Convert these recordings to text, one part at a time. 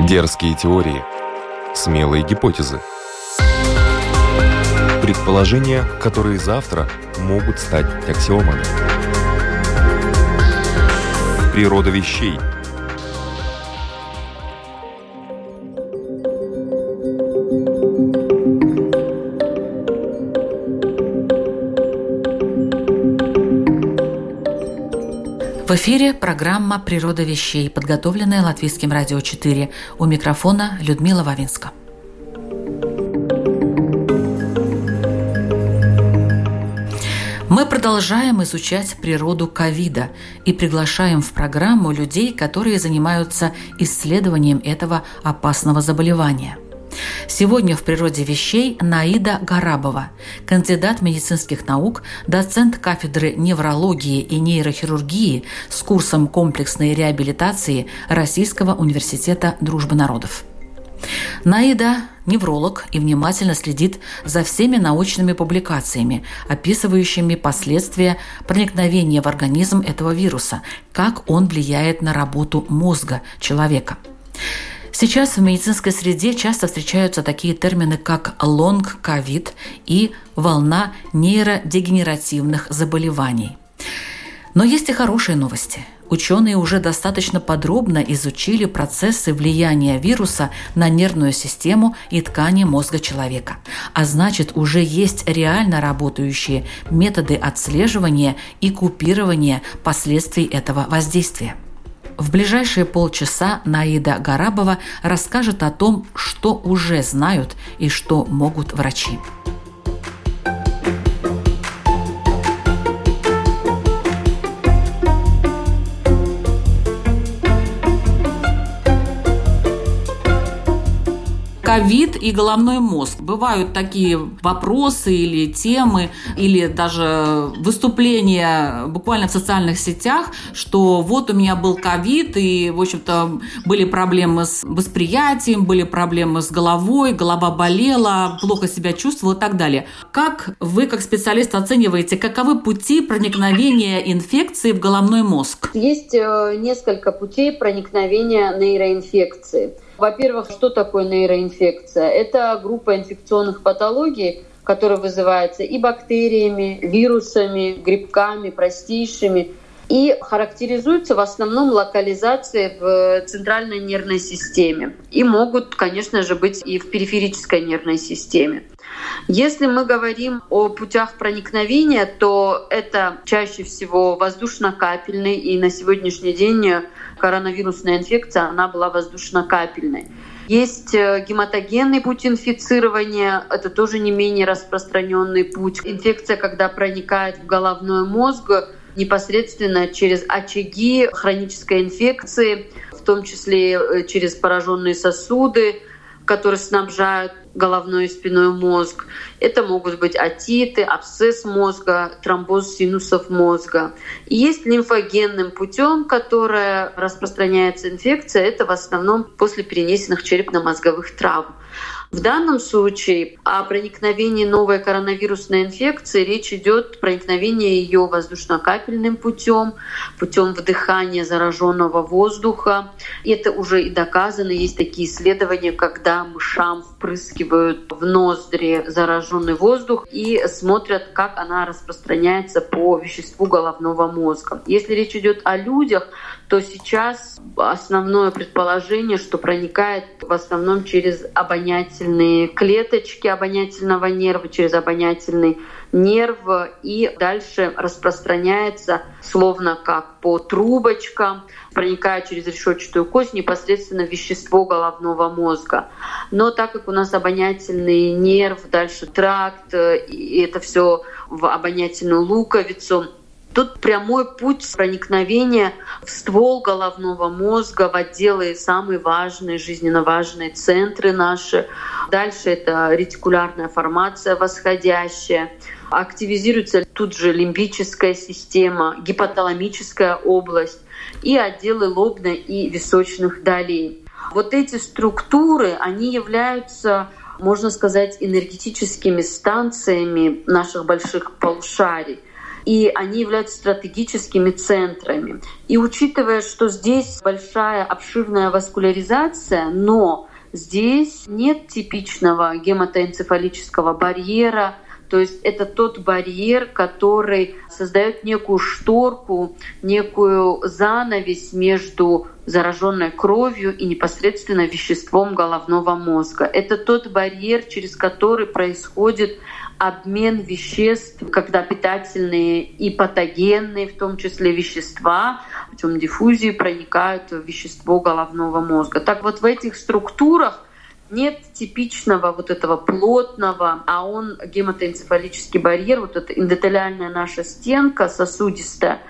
Дерзкие теории, смелые гипотезы. Предположения, которые завтра могут стать аксиомами. Природа вещей – В эфире программа «Природа вещей», подготовленная Латвийским радио 4. У микрофона Людмила Вавинска. Мы продолжаем изучать природу ковида и приглашаем в программу людей, которые занимаются исследованием этого опасного заболевания – Сегодня в «Природе вещей» Наида Гарабова, кандидат медицинских наук, доцент кафедры неврологии и нейрохирургии с курсом комплексной реабилитации Российского университета дружбы народов. Наида – невролог и внимательно следит за всеми научными публикациями, описывающими последствия проникновения в организм этого вируса, как он влияет на работу мозга человека. Сейчас в медицинской среде часто встречаются такие термины, как лонг-ковид и волна нейродегенеративных заболеваний. Но есть и хорошие новости. Ученые уже достаточно подробно изучили процессы влияния вируса на нервную систему и ткани мозга человека. А значит, уже есть реально работающие методы отслеживания и купирования последствий этого воздействия. В ближайшие полчаса Наида Гарабова расскажет о том, что уже знают и что могут врачи. Ковид и головной мозг. Бывают такие вопросы или темы, или даже выступления буквально в социальных сетях, что вот у меня был ковид, и, в общем-то, были проблемы с восприятием, были проблемы с головой, голова болела, плохо себя чувствовала и так далее. Как вы, как специалист, оцениваете, каковы пути проникновения инфекции в головной мозг? Есть э, несколько путей проникновения нейроинфекции. Во-первых, что такое нейроинфекция? Это группа инфекционных патологий, которая вызывается и бактериями, вирусами, грибками, простейшими, и характеризуются в основном локализацией в центральной нервной системе. И могут, конечно же, быть и в периферической нервной системе. Если мы говорим о путях проникновения, то это чаще всего воздушно-капельный, и на сегодняшний день коронавирусная инфекция, она была воздушно-капельной. Есть э, гематогенный путь инфицирования, это тоже не менее распространенный путь. Инфекция, когда проникает в головной мозг, непосредственно через очаги хронической инфекции, в том числе э, через пораженные сосуды, которые снабжают головной и спиной мозг. Это могут быть отиты, абсцесс мозга, тромбоз синусов мозга. И есть лимфогенным путем, которое распространяется инфекция, это в основном после перенесенных черепно-мозговых травм. В данном случае о проникновении новой коронавирусной инфекции речь идет проникновение ее воздушно-капельным путем, путем вдыхания зараженного воздуха. Это уже и доказано. Есть такие исследования, когда мышам впрыскивают в ноздри зараженный воздух и смотрят, как она распространяется по веществу головного мозга. Если речь идет о людях, то сейчас основное предположение, что проникает в основном через обонятельные клеточки обонятельного нерва, через обонятельный нерв и дальше распространяется словно как по трубочкам, проникая через решетчатую кость непосредственно вещество головного мозга. Но так как у нас обонятельный нерв, дальше тракт, и это все в обонятельную луковицу, Тут прямой путь проникновения в ствол головного мозга, в отделы самые важные, жизненно важные центры наши. Дальше это ретикулярная формация восходящая. Активизируется тут же лимбическая система, гипоталамическая область и отделы лобной и височных долей. Вот эти структуры, они являются можно сказать, энергетическими станциями наших больших полушарий. И они являются стратегическими центрами. И учитывая, что здесь большая обширная васкуляризация, но здесь нет типичного гематоэнцефалического барьера, то есть это тот барьер, который создает некую шторку, некую занавесь между зараженной кровью и непосредственно веществом головного мозга. Это тот барьер, через который происходит обмен веществ, когда питательные и патогенные, в том числе вещества, путем диффузии проникают в вещество головного мозга. Так вот в этих структурах нет типичного вот этого плотного, а он гематоэнцефалический барьер, вот эта эндотелиальная наша стенка сосудистая,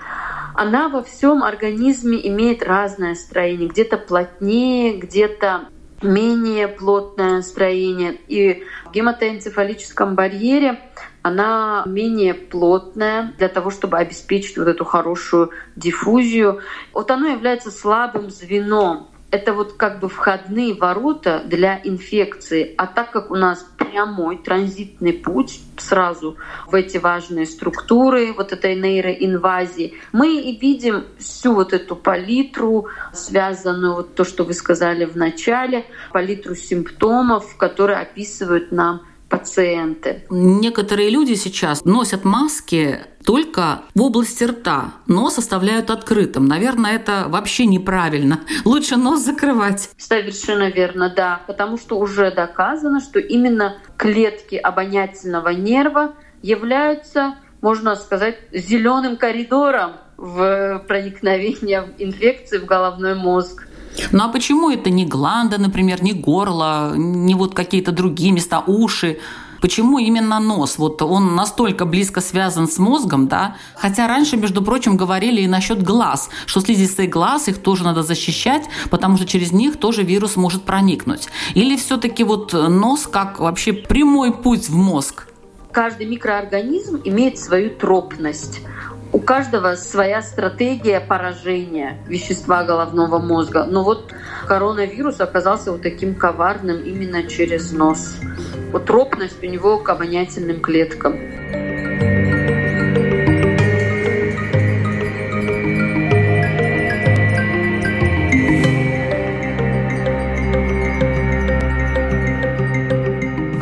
она во всем организме имеет разное строение, где-то плотнее, где-то менее плотное строение. И гематоэнцефалическом барьере она менее плотная для того, чтобы обеспечить вот эту хорошую диффузию. Вот оно является слабым звеном это вот как бы входные ворота для инфекции. А так как у нас прямой транзитный путь сразу в эти важные структуры вот этой нейроинвазии, мы и видим всю вот эту палитру, связанную, вот то, что вы сказали в начале, палитру симптомов, которые описывают нам пациенты. Некоторые люди сейчас носят маски только в области рта. Нос оставляют открытым. Наверное, это вообще неправильно. Лучше нос закрывать. Совершенно верно, да. Потому что уже доказано, что именно клетки обонятельного нерва являются, можно сказать, зеленым коридором в проникновении инфекции в головной мозг. Ну а почему это не гланда, например, не горло, не вот какие-то другие места, уши? Почему именно нос? Вот он настолько близко связан с мозгом, да? Хотя раньше, между прочим, говорили и насчет глаз, что слизистые глаз, их тоже надо защищать, потому что через них тоже вирус может проникнуть. Или все-таки вот нос как вообще прямой путь в мозг? Каждый микроорганизм имеет свою тропность. У каждого своя стратегия поражения вещества головного мозга. Но вот коронавирус оказался вот таким коварным именно через нос. Вот тропность у него к обонятельным клеткам.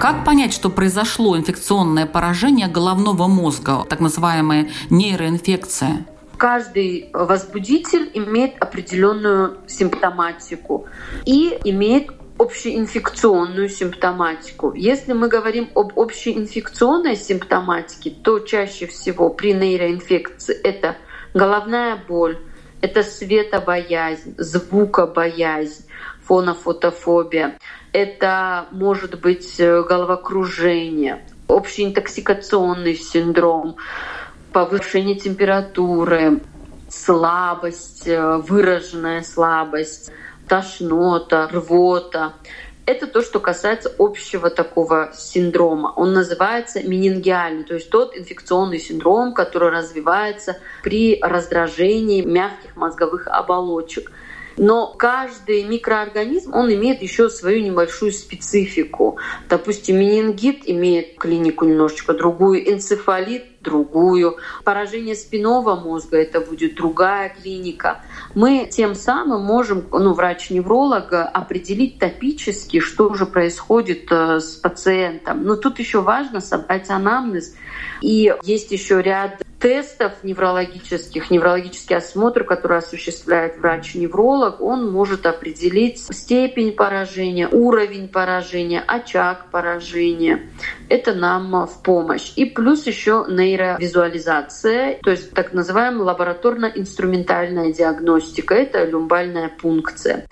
Как понять, что произошло инфекционное поражение головного мозга, так называемая нейроинфекция? Каждый возбудитель имеет определенную симптоматику и имеет общеинфекционную симптоматику. Если мы говорим об общеинфекционной симптоматике, то чаще всего при нейроинфекции это головная боль, это светобоязнь, звукобоязнь, фонофотофобия, это может быть э, головокружение, общеинтоксикационный синдром, повышение температуры, слабость, э, выраженная слабость, тошнота, рвота. Это то, что касается общего такого синдрома. Он называется менингиальный, то есть тот инфекционный синдром, который развивается при раздражении мягких мозговых оболочек. Но каждый микроорганизм, он имеет еще свою небольшую специфику. Допустим, менингит имеет клинику немножечко другую, энцефалит другую. Поражение спинного мозга это будет другая клиника. Мы тем самым можем, ну, врач-невролог, определить топически, что же происходит э, с пациентом. Но тут еще важно собрать анамнез. И есть еще ряд тестов неврологических, неврологический осмотр, который осуществляет врач-невролог, он может определить степень поражения, уровень поражения, очаг поражения. Это нам в помощь. И плюс еще нейровизуализация, то есть так называемая лабораторно-инструментальная диагностика. Это люмбальная пункция.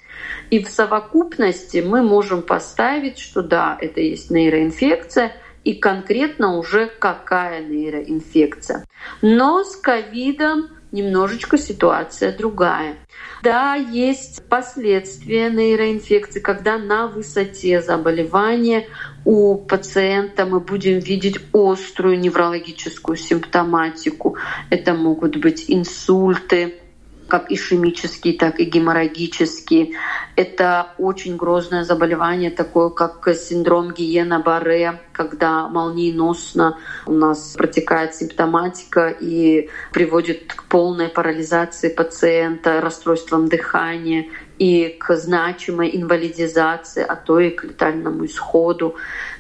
И в совокупности мы можем поставить, что да, это есть нейроинфекция – и конкретно уже какая нейроинфекция. Но с ковидом немножечко ситуация другая. Да, есть последствия нейроинфекции, когда на высоте заболевания у пациента мы будем видеть острую неврологическую симптоматику. Это могут быть инсульты, как ишемический, так и геморрагический. Это очень грозное заболевание, такое как синдром Гиена-Барре, когда молниеносно у нас протекает симптоматика и приводит к полной парализации пациента, расстройствам дыхания и к значимой инвалидизации, а то и к летальному исходу.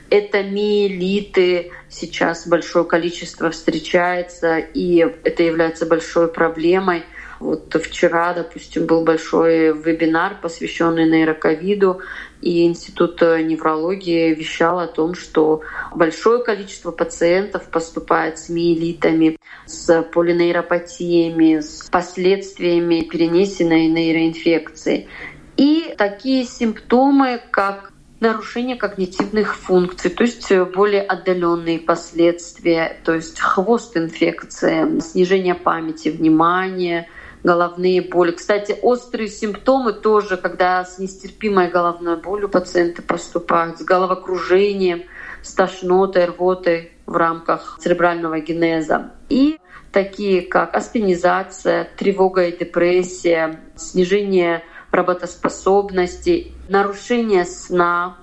Это миелиты, сейчас большое количество встречается, и это является большой проблемой. Вот вчера, допустим, был большой вебинар, посвященный нейроковиду, и Институт неврологии вещал о том, что большое количество пациентов поступает с миелитами, с полинейропатиями, с последствиями перенесенной нейроинфекции. И такие симптомы, как нарушение когнитивных функций, то есть э, более отдаленные последствия, то есть хвост инфекции, снижение памяти, внимания, головные боли. Кстати, острые симптомы тоже, когда с нестерпимой головной болью пациенты поступают, с головокружением, с тошнотой, рвотой в рамках церебрального генеза. И такие как аспенизация, тревога и депрессия, снижение работоспособности, нарушение сна.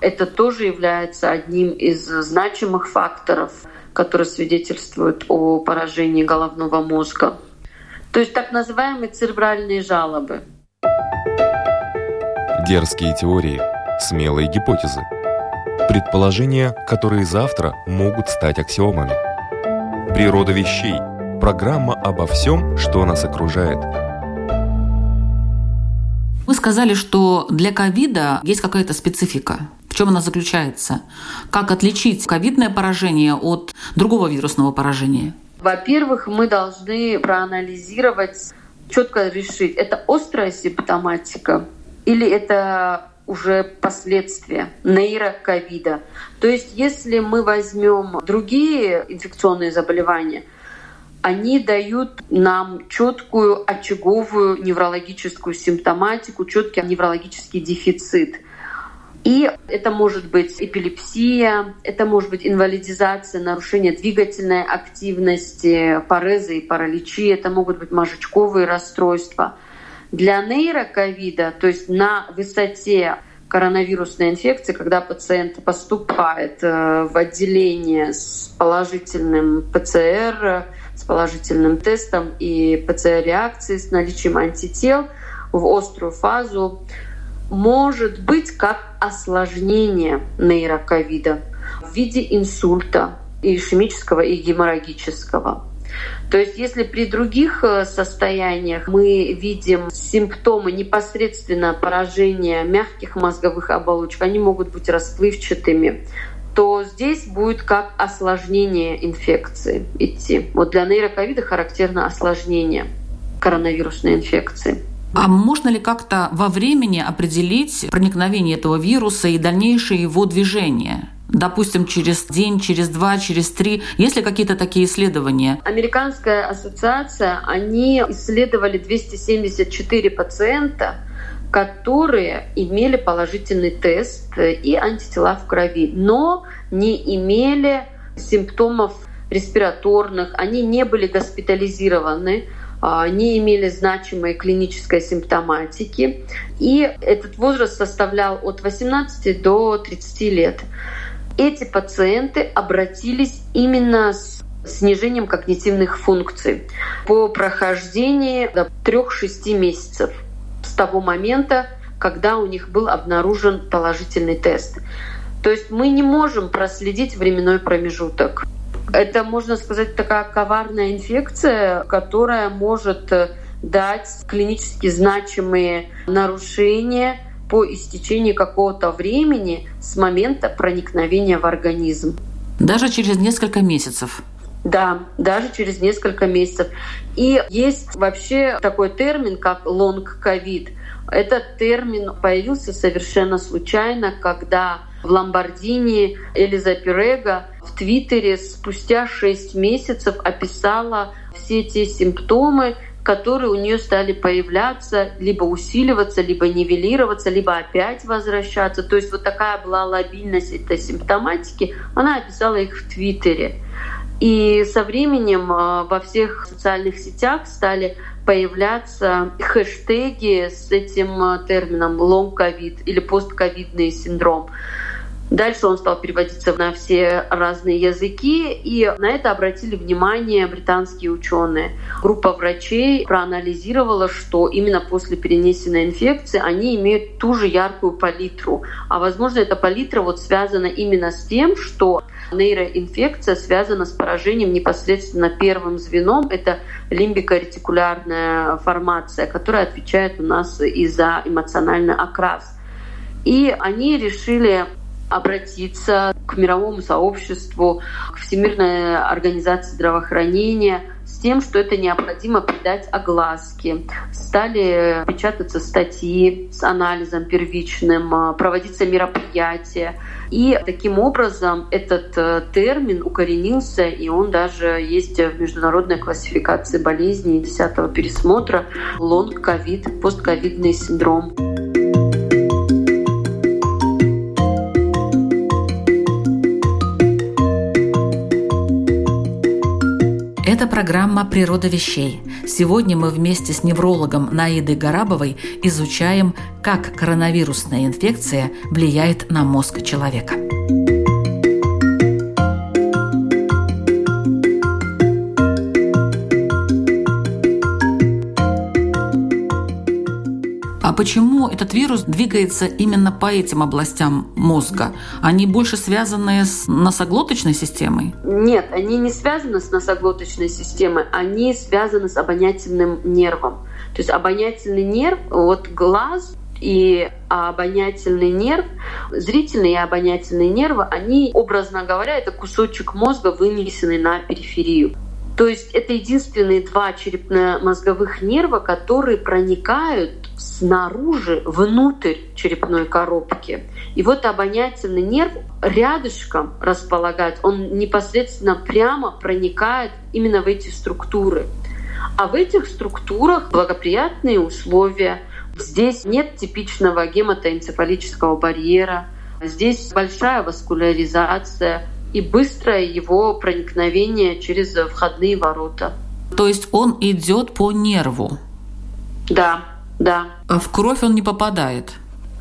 Это тоже является одним из значимых факторов, которые свидетельствуют о поражении головного мозга. То есть так называемые церебральные жалобы. Дерзкие теории, смелые гипотезы. Предположения, которые завтра могут стать аксиомами. Природа вещей. Программа обо всем, что нас окружает – вы сказали, что для ковида есть какая-то специфика. В чем она заключается? Как отличить ковидное поражение от другого вирусного поражения? Во-первых, мы должны проанализировать, четко решить, это острая симптоматика или это уже последствия нейроковида. То есть если мы возьмем другие инфекционные заболевания – они дают нам четкую очаговую неврологическую симптоматику, четкий неврологический дефицит. И это может быть эпилепсия, это может быть инвалидизация, нарушение двигательной активности, парезы и параличи, это могут быть мозжечковые расстройства. Для нейроковида, то есть на высоте коронавирусной инфекции, когда пациент поступает э, в отделение с положительным ПЦР, с положительным тестом и ПЦР-реакцией с наличием антител в острую фазу может быть как осложнение нейроковида в виде инсульта ишемического, и геморрагического. То есть если при других э, состояниях мы видим симптомы непосредственно поражения мягких мозговых оболочек, они могут быть расплывчатыми, то здесь будет как осложнение инфекции идти. Вот для нейроковида характерно осложнение коронавирусной инфекции. А можно ли как-то во времени определить проникновение этого вируса и дальнейшее его движение? Допустим, через день, через два, через три. Есть ли какие-то такие исследования? Американская ассоциация, они исследовали 274 пациента, которые имели положительный тест и антитела в крови, но не имели симптомов респираторных, они не были госпитализированы, не имели значимой клинической симптоматики. И этот возраст составлял от 18 до 30 лет. Эти пациенты обратились именно с снижением когнитивных функций по прохождении до 3-6 месяцев с того момента, когда у них был обнаружен положительный тест. То есть мы не можем проследить временной промежуток. Это, можно сказать, такая коварная инфекция, которая может э, дать клинически значимые нарушения по истечении какого-то времени с момента проникновения в организм. Даже через несколько месяцев. Да, даже через несколько месяцев. И есть вообще такой термин, как лонг-ковид. Этот термин появился совершенно случайно, когда в Ломбардии Элиза Перего в Твиттере спустя 6 месяцев описала все те симптомы, которые у нее стали появляться, либо усиливаться, либо нивелироваться, либо опять возвращаться. То есть вот такая была лабильность этой симптоматики. Она описала их в Твиттере. И со временем э, во всех социальных сетях стали появляться хэштеги с этим э, термином лонг-ковид или постковидный синдром. Дальше он стал переводиться на все разные языки, и на это обратили внимание британские ученые. Группа врачей проанализировала, что именно после перенесенной инфекции они имеют ту же яркую палитру. А возможно, эта палитра вот связана именно с тем, что нейроинфекция связана с поражением непосредственно первым звеном. Это лимбико-ретикулярная формация, которая отвечает у нас и за эмоциональный окрас. И они решили обратиться к мировому сообществу, к Всемирной организации здравоохранения с тем, что это необходимо придать огласке. Стали печататься статьи с анализом первичным, проводиться мероприятия. И таким образом этот э, термин укоренился, и он даже есть в международной классификации болезней 10 пересмотра лонг-ковид, постковидный синдром. Программа «Природа вещей». Сегодня мы вместе с неврологом Наидой Гарабовой изучаем, как коронавирусная инфекция влияет на мозг человека. Почему этот вирус двигается именно по этим областям мозга? Они больше связаны с носоглоточной системой? Нет, они не связаны с носоглоточной системой, они связаны с обонятельным нервом. То есть обонятельный нерв, вот глаз и обонятельный нерв, зрительные и обонятельные нервы, они, образно говоря, это кусочек мозга, вынесенный на периферию. То есть это единственные два черепно-мозговых нерва, которые проникают снаружи, внутрь черепной коробки. И вот обонятельный нерв рядышком располагает, он непосредственно прямо проникает именно в эти структуры. А в этих структурах благоприятные условия. Здесь нет типичного гематоэнцефалического барьера, здесь большая васкуляризация – и быстрое его проникновение через входные ворота. То есть он идет по нерву? Да, да. А в кровь он не попадает?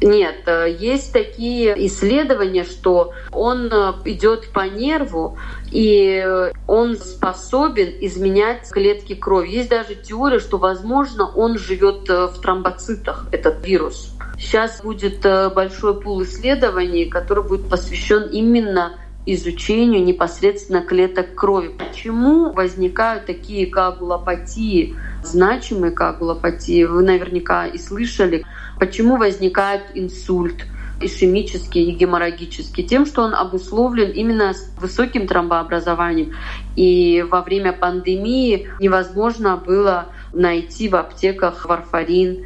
Нет, э, есть такие исследования, что он э, идет по нерву, и он способен изменять клетки крови. Есть даже теория, что, возможно, он живет э, в тромбоцитах, этот вирус. Сейчас будет большой пул исследований, который будет посвящен именно изучению непосредственно клеток крови. Почему возникают такие коагулопатии, значимые коагулопатии? Вы наверняка и слышали. Почему возникает инсульт? ишемический и геморрагический, тем, что он обусловлен именно с высоким тромбообразованием. И во время пандемии невозможно было найти в аптеках варфарин,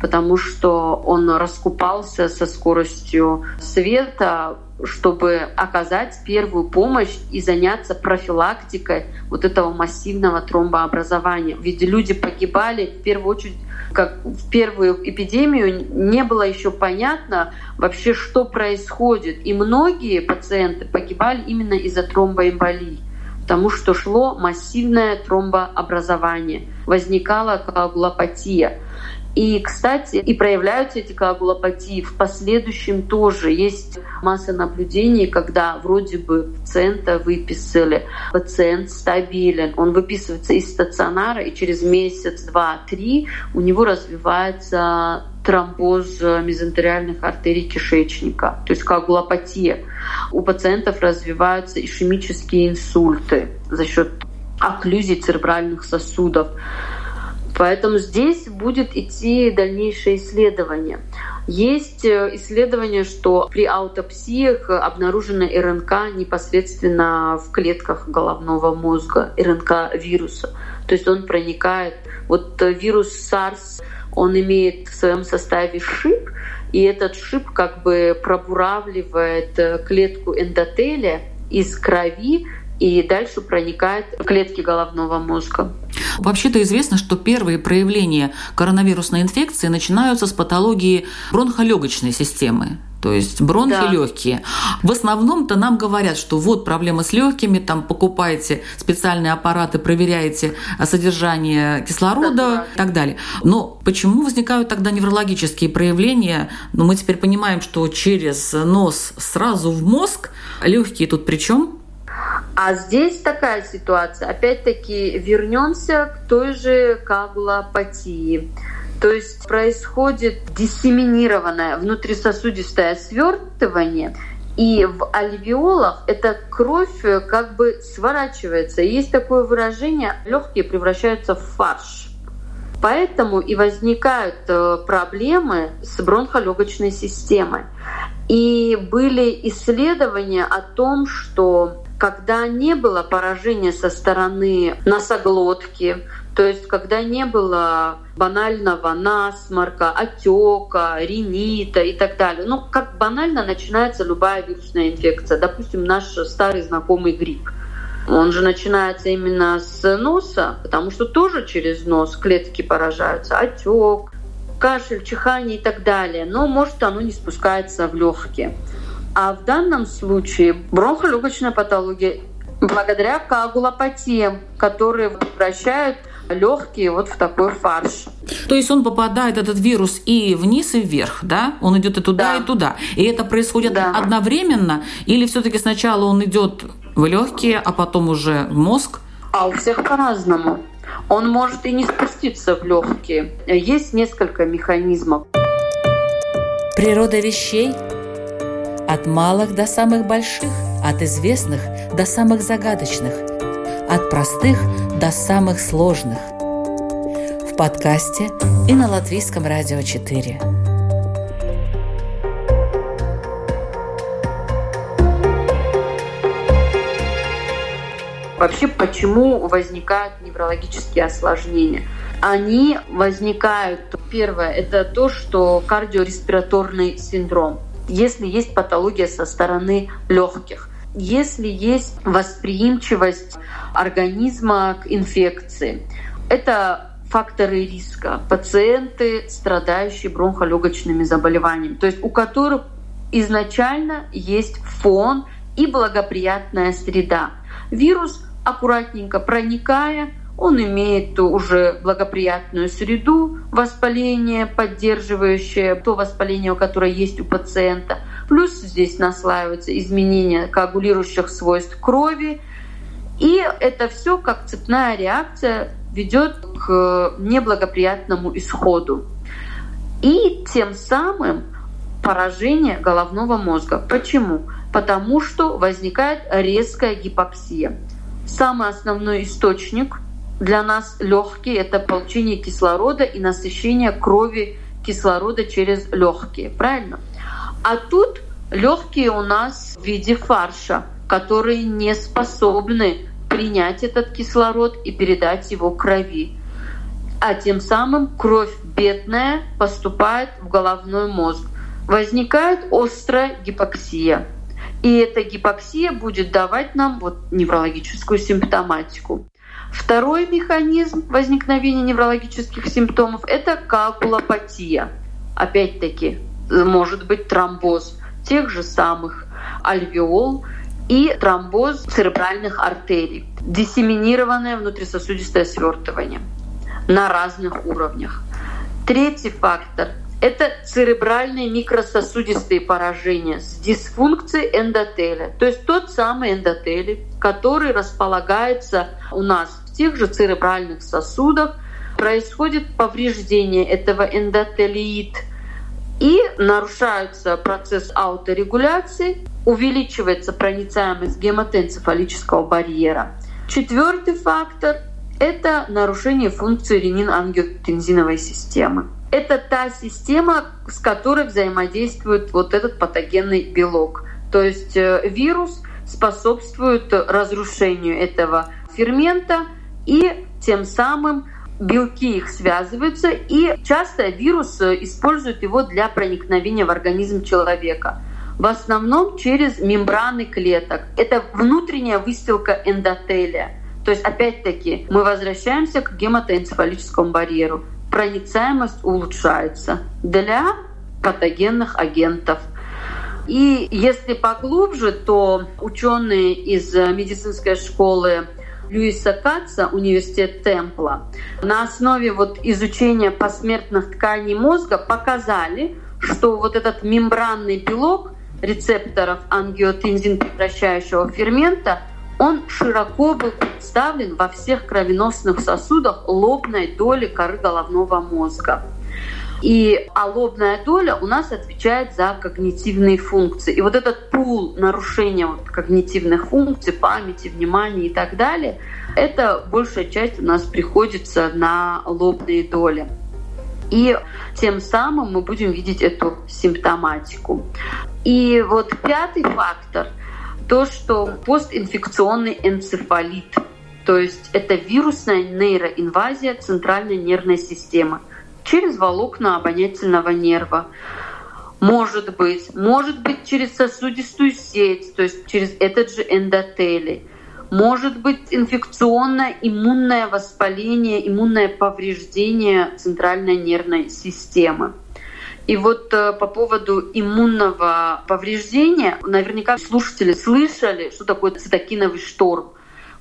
потому что он раскупался со скоростью света, чтобы оказать первую помощь и заняться профилактикой вот этого массивного тромбообразования. Ведь люди погибали в первую очередь как в первую эпидемию не было еще понятно вообще, что происходит. И многие пациенты погибали именно из-за тромбоэмболии, потому что шло массивное тромбообразование, возникала коагулопатия. И, кстати, и проявляются эти коагулопатии в последующем тоже. Есть масса наблюдений, когда вроде бы пациента выписали, пациент стабилен, он выписывается из стационара, и через месяц, два, три у него развивается тромбоз мезентериальных артерий кишечника, то есть коагулопатия. У пациентов развиваются ишемические инсульты за счет окклюзий церебральных сосудов. Поэтому здесь будет идти дальнейшее исследование. Есть э, исследование, что при аутопсиях обнаружена РНК непосредственно в клетках головного мозга, РНК вируса. То есть он проникает. Вот э, вирус SARS, он имеет в своем составе шип, и этот шип как бы пробуравливает э, клетку эндотелия из крови и дальше проникает в клетки головного мозга. Вообще-то известно, что первые проявления коронавирусной инфекции начинаются с патологии бронхолегочной системы. то есть бронхи да. легкие. В основном-то нам говорят, что вот проблема с легкими, там покупаете специальные аппараты, проверяете содержание кислорода да, и так далее. Но почему возникают тогда неврологические проявления? Ну, мы теперь понимаем, что через нос сразу в мозг, легкие тут при чем? А здесь такая ситуация. Опять-таки вернемся к той же коагулопатии. То есть происходит диссеминированное внутрисосудистое свертывание, и в альвеолах эта кровь э, как бы сворачивается. Есть такое выражение, легкие превращаются в фарш. Поэтому и возникают э, проблемы с бронхолегочной системой. И были исследования о том, что когда не было поражения со стороны носоглотки, то есть когда не было банального насморка, отека, ринита и так далее. Ну, как банально начинается любая вирусная инфекция. Допустим, наш старый знакомый грипп. Он же начинается именно с носа, потому что тоже через нос клетки поражаются. Отек, кашель, чихание и так далее. Но может оно не спускается в легкие. А в данном случае бронхолегочная патология благодаря коагулопатиям, которые превращают легкие вот в такой фарш. То есть он попадает, этот вирус, и вниз, и вверх, да? Он идет и туда, да. и туда. И это происходит да. одновременно? Или все-таки сначала он идет в легкие, а потом уже в мозг? А у всех по-разному. Он может и не спуститься в легкие. Есть несколько механизмов. Природа вещей – от малых до самых больших, от известных до самых загадочных, от простых до самых сложных. В подкасте и на Латвийском радио 4. Вообще, почему возникают неврологические осложнения? Они возникают, первое, это то, что кардиореспираторный синдром – если есть патология со стороны легких, если есть восприимчивость организма к инфекции. Это факторы риска. Пациенты, страдающие бронхолегочными заболеваниями, то есть у которых изначально есть фон и благоприятная среда. Вирус, аккуратненько проникая, он имеет уже благоприятную среду воспаления, поддерживающее то воспаление, которое есть у пациента. Плюс здесь наслаиваются изменения коагулирующих свойств крови. И это все как цепная реакция ведет к неблагоприятному исходу. И тем самым поражение головного мозга. Почему? Потому что возникает резкая гипоксия. Самый основной источник для нас легкие это получение кислорода и насыщение крови кислорода через легкие, правильно? А тут легкие у нас в виде фарша, которые не способны принять этот кислород и передать его крови. А тем самым кровь бедная поступает в головной мозг. Возникает острая гипоксия. И эта гипоксия будет давать нам вот неврологическую симптоматику. Второй механизм возникновения неврологических симптомов – это коагулопатия. Опять-таки, может быть тромбоз тех же самых альвеол и тромбоз церебральных артерий, диссеминированное внутрисосудистое свертывание на разных уровнях. Третий фактор – это церебральные микрососудистые поражения с дисфункцией эндотеля, то есть тот самый эндотелий, который располагается у нас в тех же церебральных сосудах происходит повреждение этого эндотелиит и нарушается процесс ауторегуляции, увеличивается проницаемость гематоэнцефалического барьера. Четвертый фактор – это нарушение функции ренин-ангиотензиновой системы. Это та система, с которой взаимодействует вот этот патогенный белок. То есть э, вирус способствует разрушению этого фермента – и тем самым белки их связываются, и часто вирус э, использует его для проникновения в организм человека. В основном через мембраны клеток. Это внутренняя выстилка эндотелия. То есть, опять-таки, мы возвращаемся к гематоэнцефалическому барьеру. Проницаемость улучшается для патогенных агентов. И если поглубже, то ученые из медицинской школы Льюиса Катца, университет Темпла, на основе вот изучения посмертных тканей мозга показали, что вот этот мембранный белок рецепторов ангиотензин прекращающего фермента, он широко был представлен во всех кровеносных сосудах лобной доли коры головного мозга. И а лобная доля у нас отвечает за когнитивные функции. И вот этот пул нарушения вот когнитивных функций, памяти, внимания и так далее, это большая часть у нас приходится на лобные доли. И тем самым мы будем видеть эту симптоматику. И вот пятый фактор – то, что постинфекционный энцефалит, то есть это вирусная нейроинвазия центральной нервной системы – через волокна обонятельного нерва. Может быть, может быть через сосудистую сеть, то есть через этот же эндотелий. Может быть инфекционное иммунное воспаление, иммунное повреждение центральной нервной системы. И вот э, по поводу иммунного повреждения, наверняка слушатели слышали, что такое цитокиновый шторм.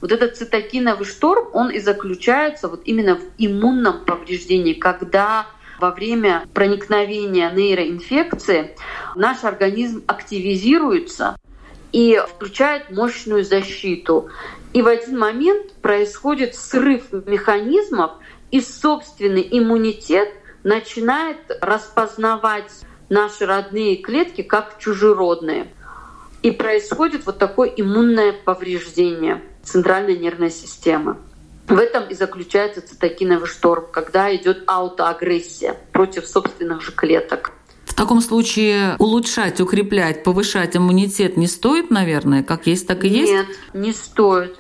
Вот этот цитокиновый шторм, он и заключается вот именно в иммунном повреждении, когда во время проникновения нейроинфекции наш организм активизируется и включает мощную защиту. И в один момент происходит срыв механизмов, и собственный иммунитет начинает распознавать наши родные клетки как чужеродные. И происходит вот такое иммунное повреждение центральной нервной системы. В этом и заключается цитокиновый шторм, когда идет аутоагрессия против собственных же клеток. В таком случае улучшать, укреплять, повышать иммунитет не стоит, наверное, как есть, так и есть? Нет, не стоит.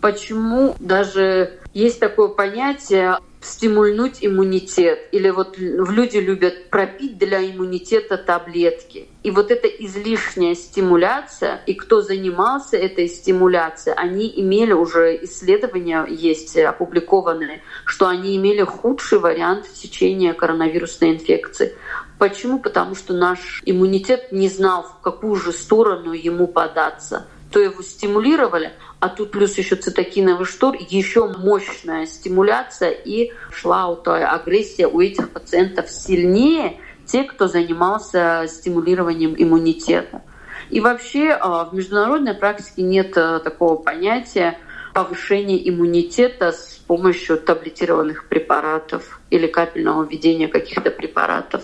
Почему даже есть такое понятие стимульнуть иммунитет. Или вот люди любят пропить для иммунитета таблетки. И вот эта излишняя стимуляция, и кто занимался этой стимуляцией, они имели уже исследования есть опубликованные, что они имели худший вариант течения коронавирусной инфекции. Почему? Потому что наш иммунитет не знал, в какую же сторону ему податься. То его стимулировали, а тут плюс еще цитокиновый штор, еще мощная стимуляция, и шла аутоагрессия у этих пациентов сильнее, те, кто занимался стимулированием иммунитета. И вообще а, в международной практике нет а, такого понятия повышения иммунитета с помощью таблетированных препаратов или капельного введения каких-то препаратов.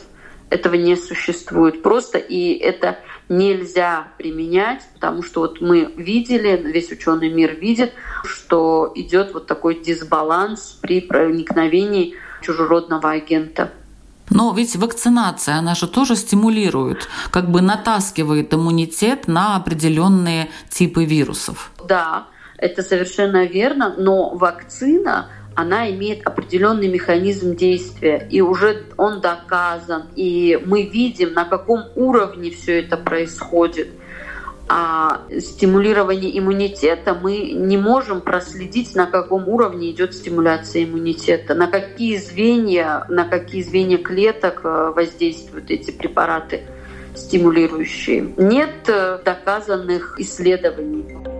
Этого не существует просто, и это нельзя применять, потому что вот мы видели, весь ученый мир видит, что идет вот такой дисбаланс при проникновении чужеродного агента. Но ведь вакцинация, она же тоже стимулирует, как бы натаскивает иммунитет на определенные типы вирусов. Да, это совершенно верно, но вакцина она имеет определенный механизм действия, и уже он доказан, и мы видим, на каком уровне все это происходит. А стимулирование иммунитета мы не можем проследить, на каком уровне идет стимуляция иммунитета, на какие звенья, на какие звенья клеток э, воздействуют эти препараты стимулирующие. Нет э, доказанных исследований.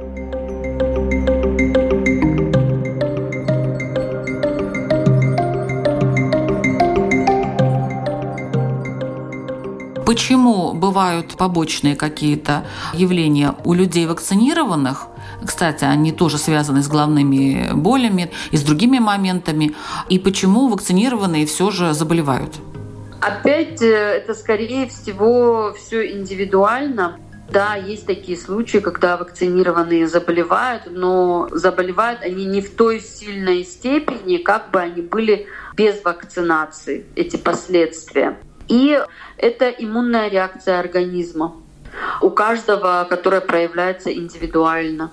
Почему бывают побочные какие-то явления у людей вакцинированных? Кстати, они тоже связаны с головными болями и с другими моментами. И почему вакцинированные все же заболевают? Опять э, это скорее всего все индивидуально. Да, есть такие случаи, когда вакцинированные заболевают, но заболевают они не в той сильной степени, как бы они были без вакцинации, эти последствия. И это иммунная реакция организма у каждого, которая проявляется индивидуально.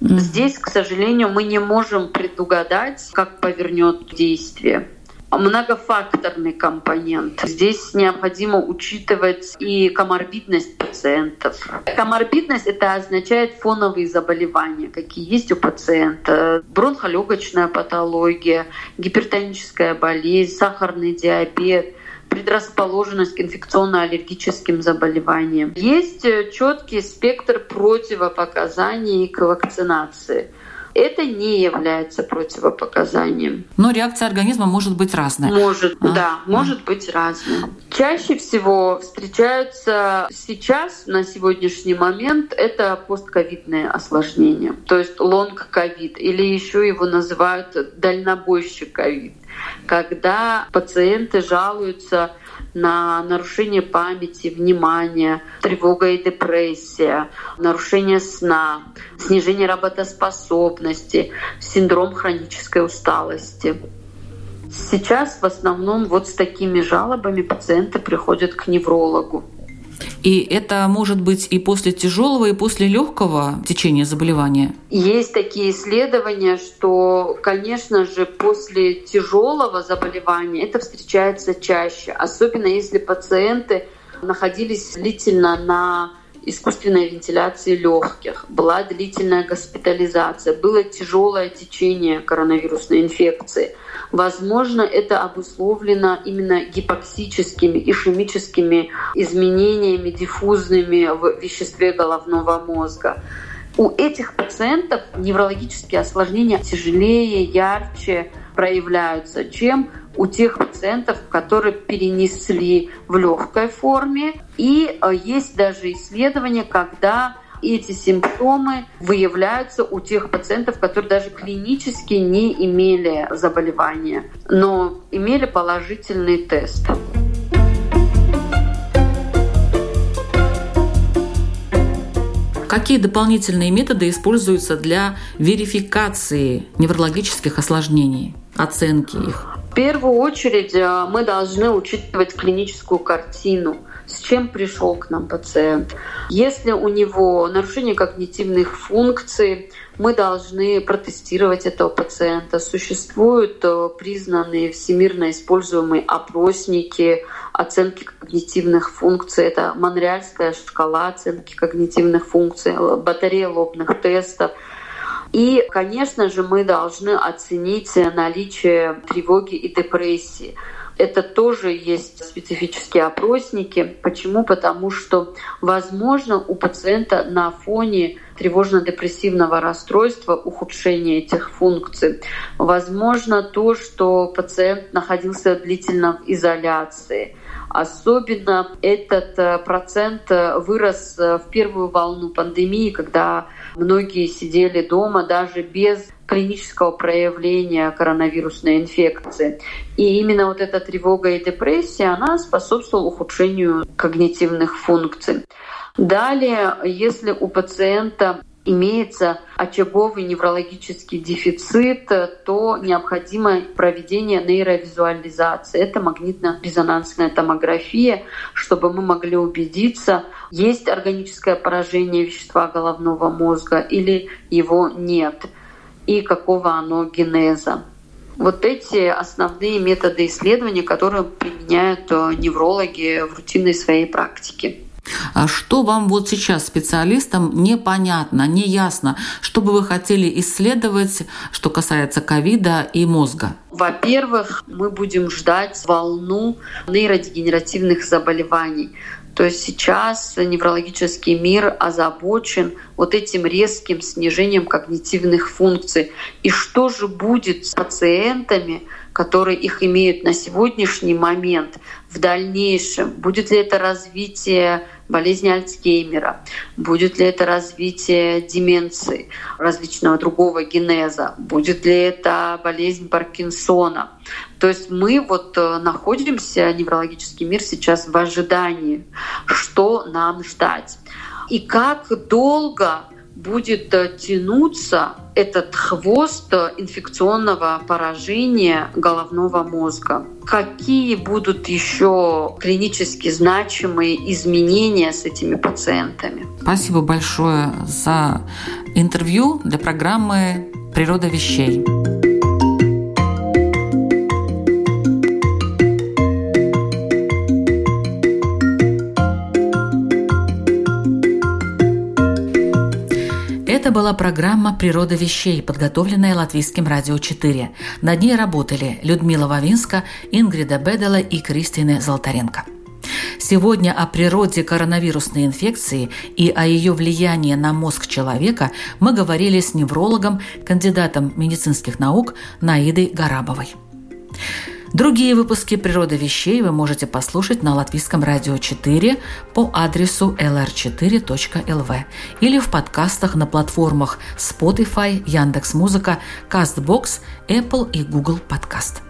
Здесь, к сожалению, мы не можем предугадать, как повернет действие. Многофакторный компонент. Здесь необходимо учитывать и коморбидность пациентов. Коморбидность это означает фоновые заболевания, какие есть у пациента. Бронхолегочная патология, гипертоническая болезнь, сахарный диабет – предрасположенность к инфекционно-аллергическим заболеваниям. Есть э, четкий спектр противопоказаний к вакцинации – это не является противопоказанием. Но реакция организма может быть разная. Может, а? да, а. может быть разная. Чаще всего встречаются сейчас, на сегодняшний момент, это постковидные осложнения, то есть лонг-ковид, или еще его называют дальнобойщик ковид, когда пациенты жалуются на нарушение памяти, внимания, тревога и депрессия, нарушение сна, снижение работоспособности, синдром хронической усталости. Сейчас в основном вот с такими жалобами пациенты приходят к неврологу. И это может быть и после тяжелого, и после легкого течения заболевания. Есть такие исследования, что, конечно же, после тяжелого заболевания это встречается чаще, особенно если пациенты находились длительно на искусственной вентиляции легких, была длительная госпитализация, было тяжелое течение коронавирусной инфекции. Возможно, это обусловлено именно гипоксическими, ишемическими изменениями диффузными в веществе головного мозга. У этих пациентов неврологические осложнения тяжелее, ярче проявляются, чем у тех пациентов, которые перенесли в легкой форме. И э, есть даже исследования, когда эти симптомы выявляются у тех пациентов, которые даже клинически не имели заболевания, но имели положительный тест. Какие дополнительные методы используются для верификации неврологических осложнений, оценки их? Первую очередь э, мы должны учитывать клиническую картину – с чем пришел к нам пациент. Если у него нарушение когнитивных функций, мы должны протестировать этого пациента. Существуют э, признанные всемирно используемые опросники оценки когнитивных функций. Это Монреальская шкала оценки когнитивных функций, батарея лобных тестов. И, конечно же, мы должны оценить наличие тревоги и депрессии. Это тоже есть специфические опросники. Почему? Потому что, возможно, у пациента на фоне тревожно-депрессивного расстройства ухудшение этих функций. Возможно, то, что пациент находился длительно в изоляции. Особенно этот э, процент э, вырос э, в первую волну пандемии, когда многие сидели дома даже без клинического проявления коронавирусной инфекции. И именно вот эта тревога и депрессия, она способствовала ухудшению когнитивных функций. Далее, если у пациента имеется очаговый неврологический дефицит, то необходимо проведение нейровизуализации. Это магнитно-резонансная томография, чтобы мы могли убедиться, есть органическое поражение вещества головного мозга или его нет и какого оно генеза. Вот эти основные методы исследования, которые применяют э, неврологи в рутинной своей практике. А что вам вот сейчас специалистам непонятно, неясно, что бы вы хотели исследовать, что касается ковида и мозга? Во-первых, мы будем ждать волну нейродегенеративных заболеваний. То есть сейчас неврологический мир озабочен вот этим резким снижением когнитивных функций. И что же будет с пациентами, которые их имеют на сегодняшний момент в дальнейшем? Будет ли это развитие болезни Альцгеймера? Будет ли это развитие деменции, различного другого генеза? Будет ли это болезнь Паркинсона? То есть мы вот э, находимся, неврологический мир сейчас в ожидании, что нам ждать. И как долго будет э, тянуться этот хвост э, инфекционного поражения головного мозга. Какие будут еще клинически значимые изменения с этими пациентами? Спасибо большое за интервью для программы «Природа вещей». Это была программа «Природа вещей», подготовленная Латвийским радио 4. Над ней работали Людмила Вавинска, Ингрида Бедела и Кристина Золотаренко. Сегодня о природе коронавирусной инфекции и о ее влиянии на мозг человека мы говорили с неврологом, кандидатом медицинских наук Наидой Гарабовой. Другие выпуски «Природа вещей» вы можете послушать на Латвийском радио 4 по адресу lr4.lv или в подкастах на платформах Spotify, Яндекс.Музыка, Castbox, Apple и Google Podcast.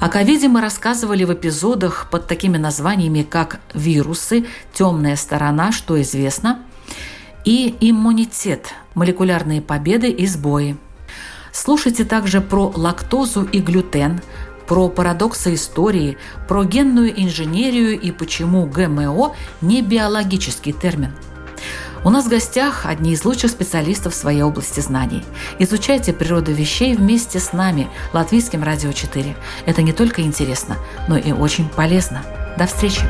О ковиде мы рассказывали в эпизодах под такими названиями, как «Вирусы», «Темная сторона», «Что известно» и «Иммунитет», «Молекулярные победы и сбои». Слушайте также про лактозу и глютен – про парадоксы истории, про генную инженерию и почему ГМО не биологический термин. У нас в гостях одни из лучших специалистов в своей области знаний. Изучайте природу вещей вместе с нами, Латвийским радио 4. Это не только интересно, но и очень полезно. До встречи!